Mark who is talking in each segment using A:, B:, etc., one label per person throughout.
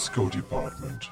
A: Disco Department.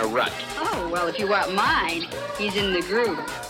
B: A
C: rut.
D: Oh, well, if you want mine, he's in the groove.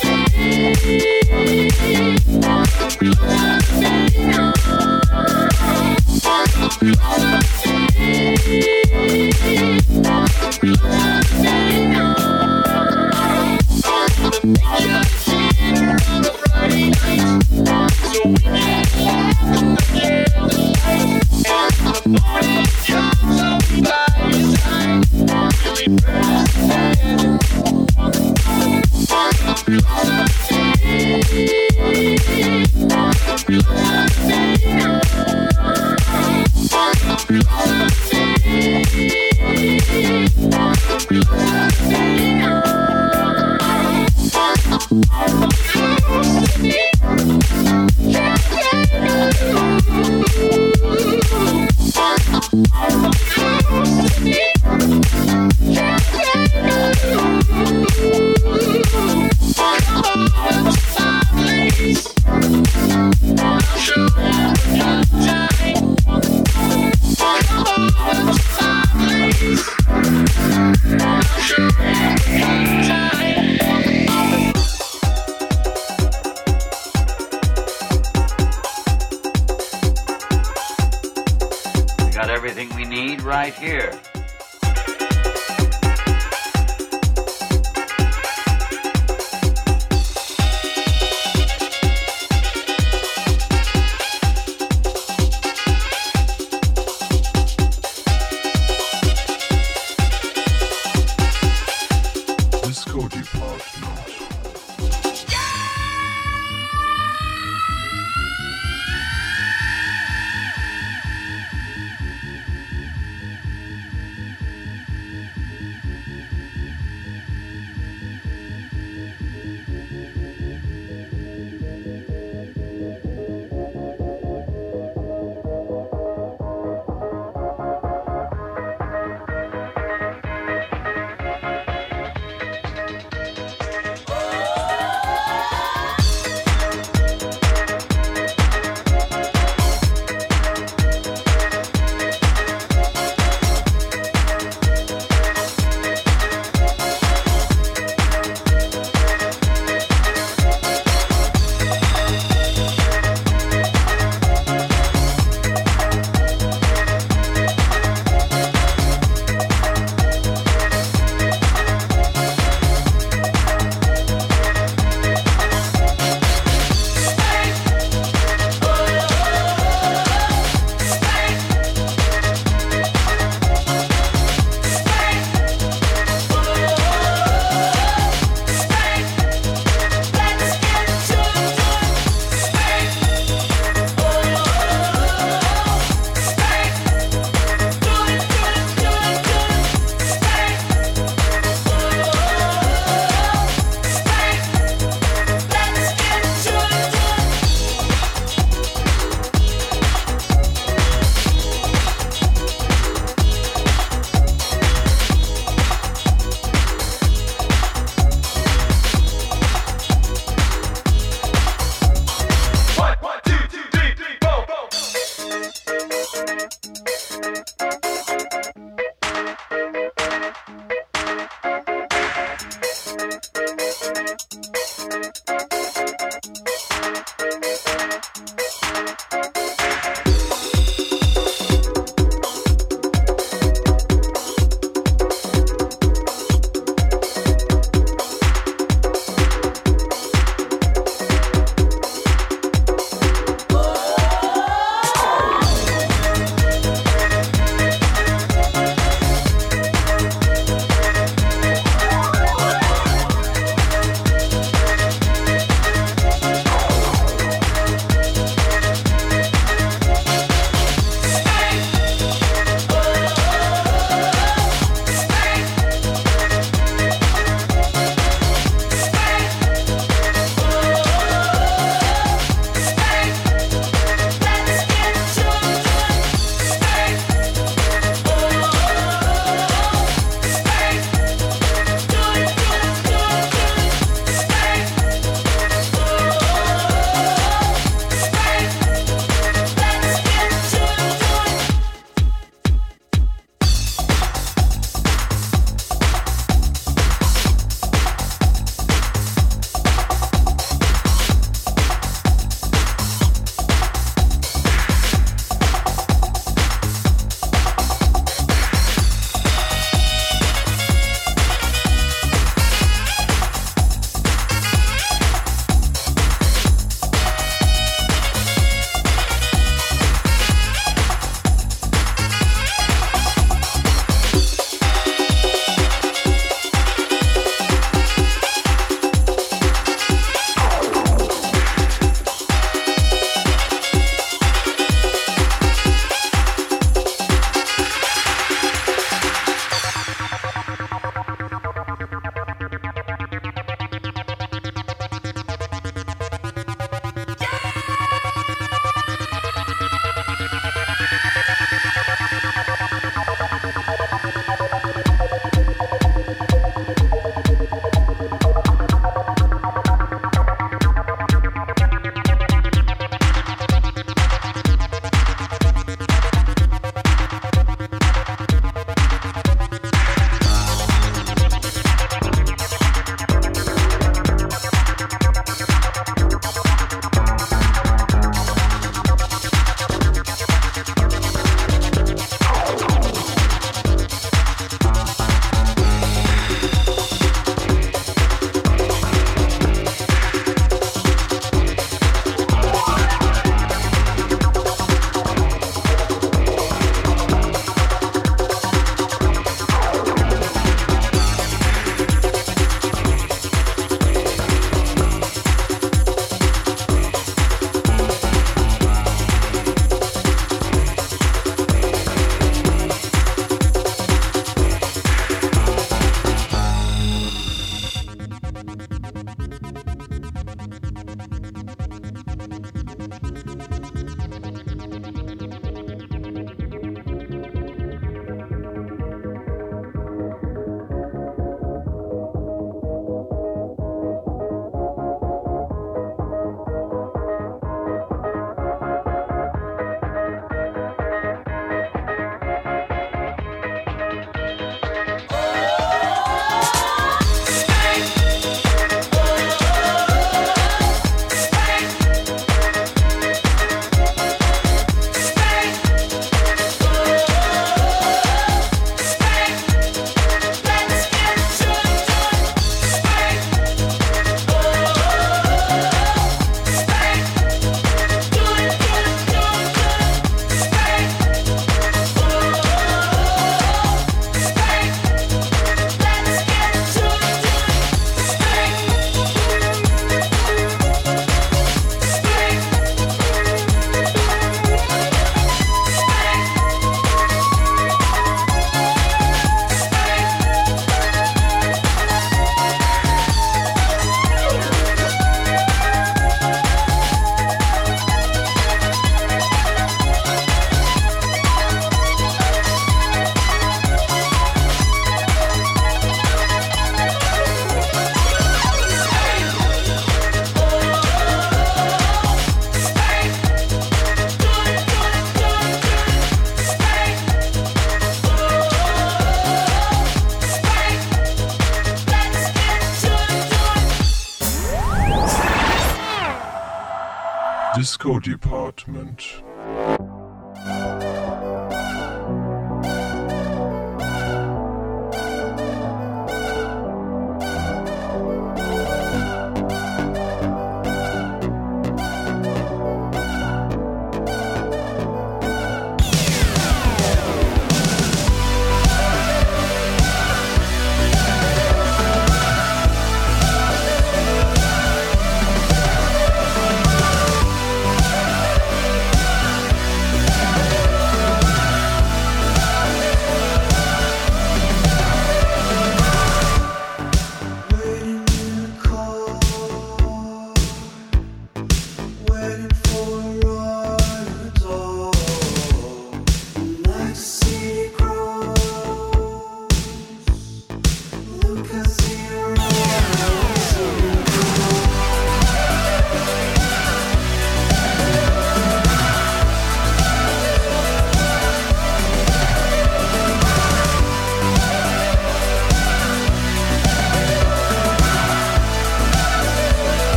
A: Department.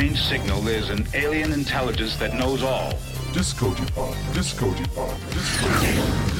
E: strange signal, there's an alien intelligence that knows all.
A: Disco Depot, Disco Depot, Disco Depot.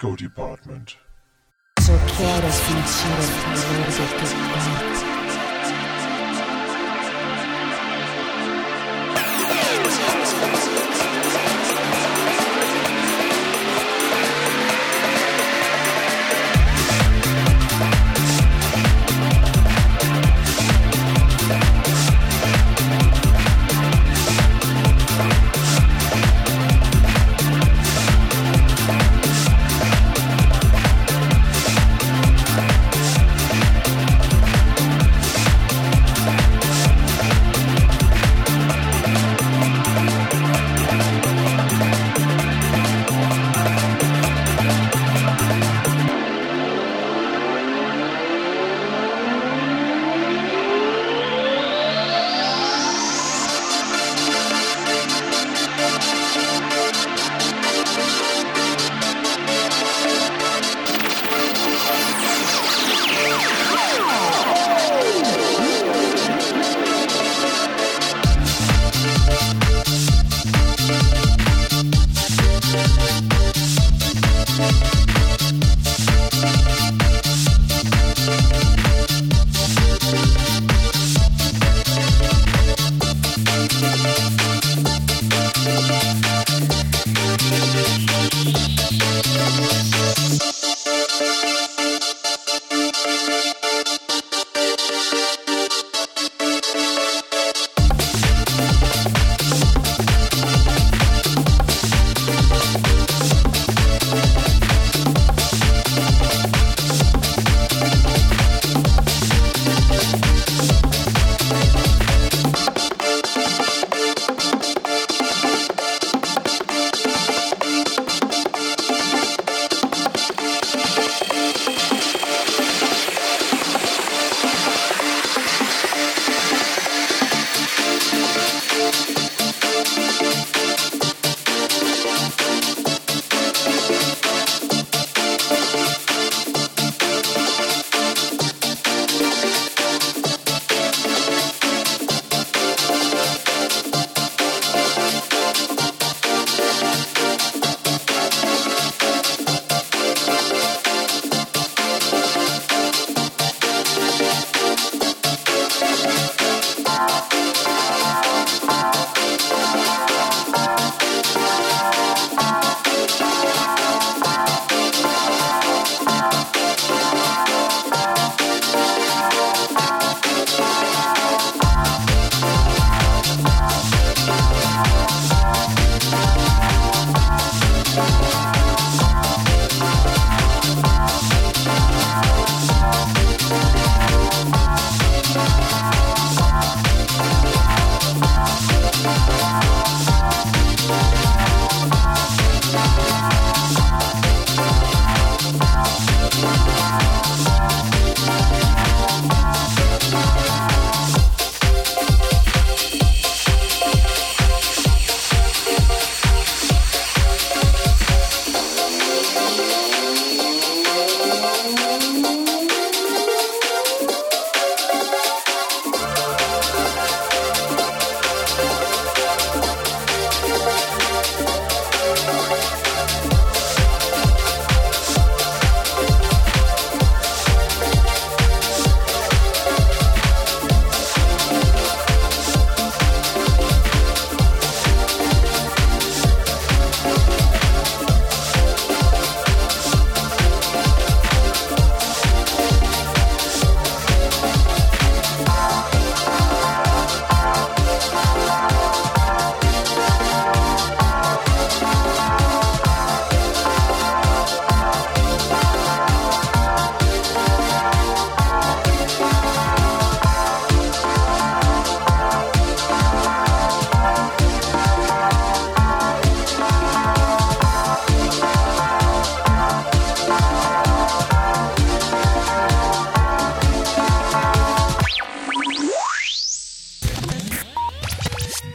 A: Disco Department.
F: Só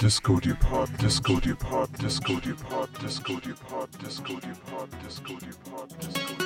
A: Disco Depart, Disco Depart, Disco Depart, Disco Depart, Disco Depart, Disco Depart, Disco Depart.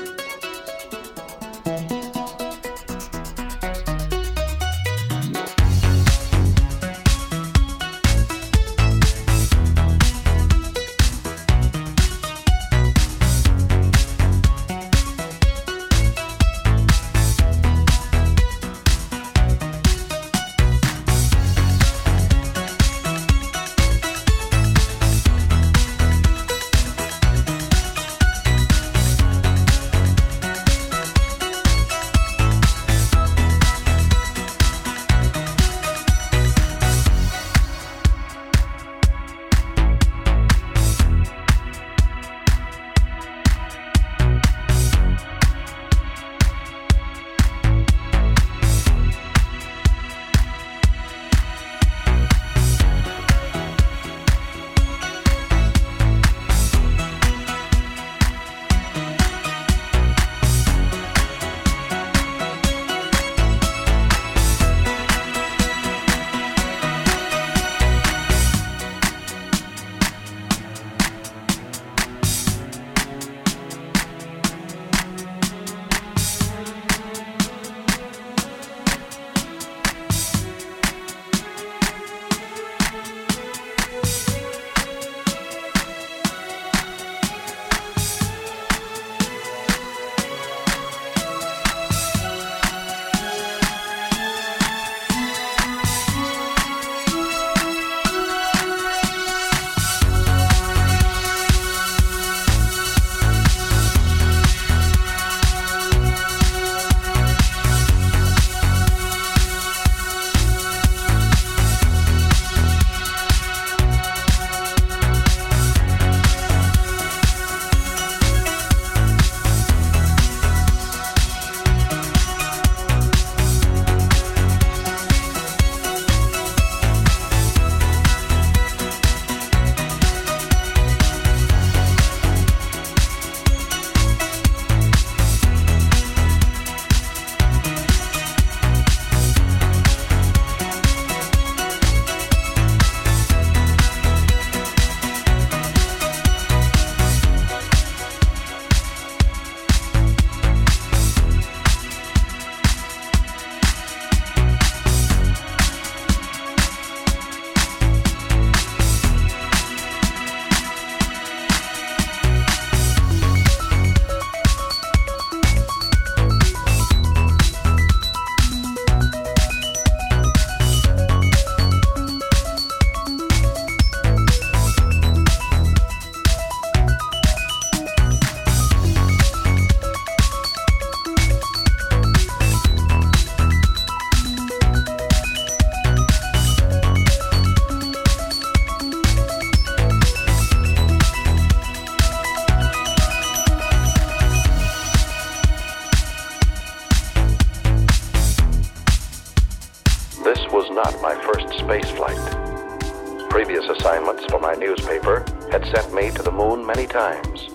G: This was not my first space flight. Previous assignments for my newspaper had sent me to the moon many times,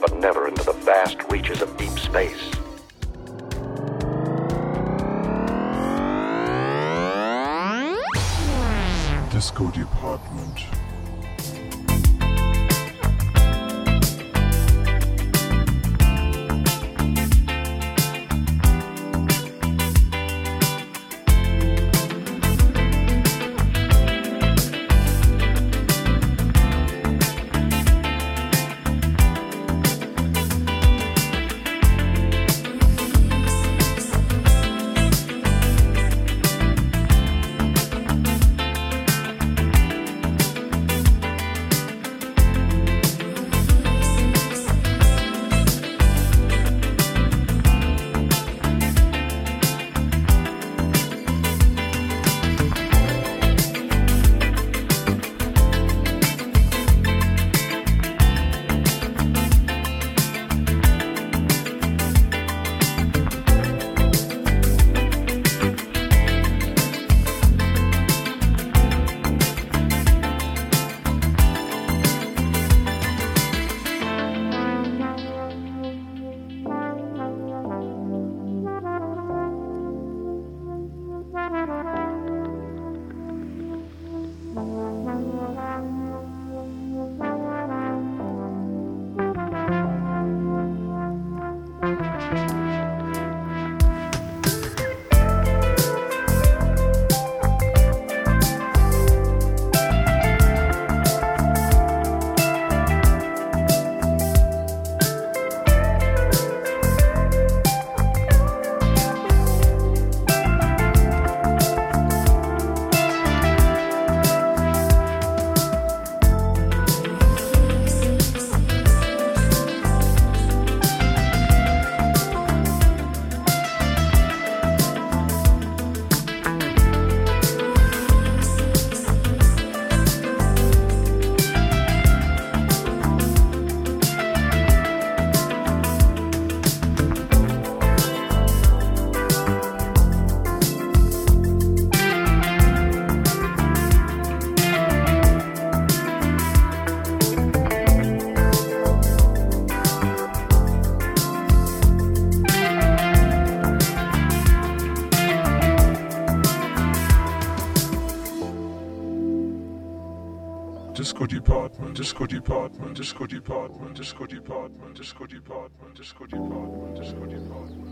G: but never into the vast reaches of deep space.
A: Disco Department. Department, disco department, disco department, disco department, disco department,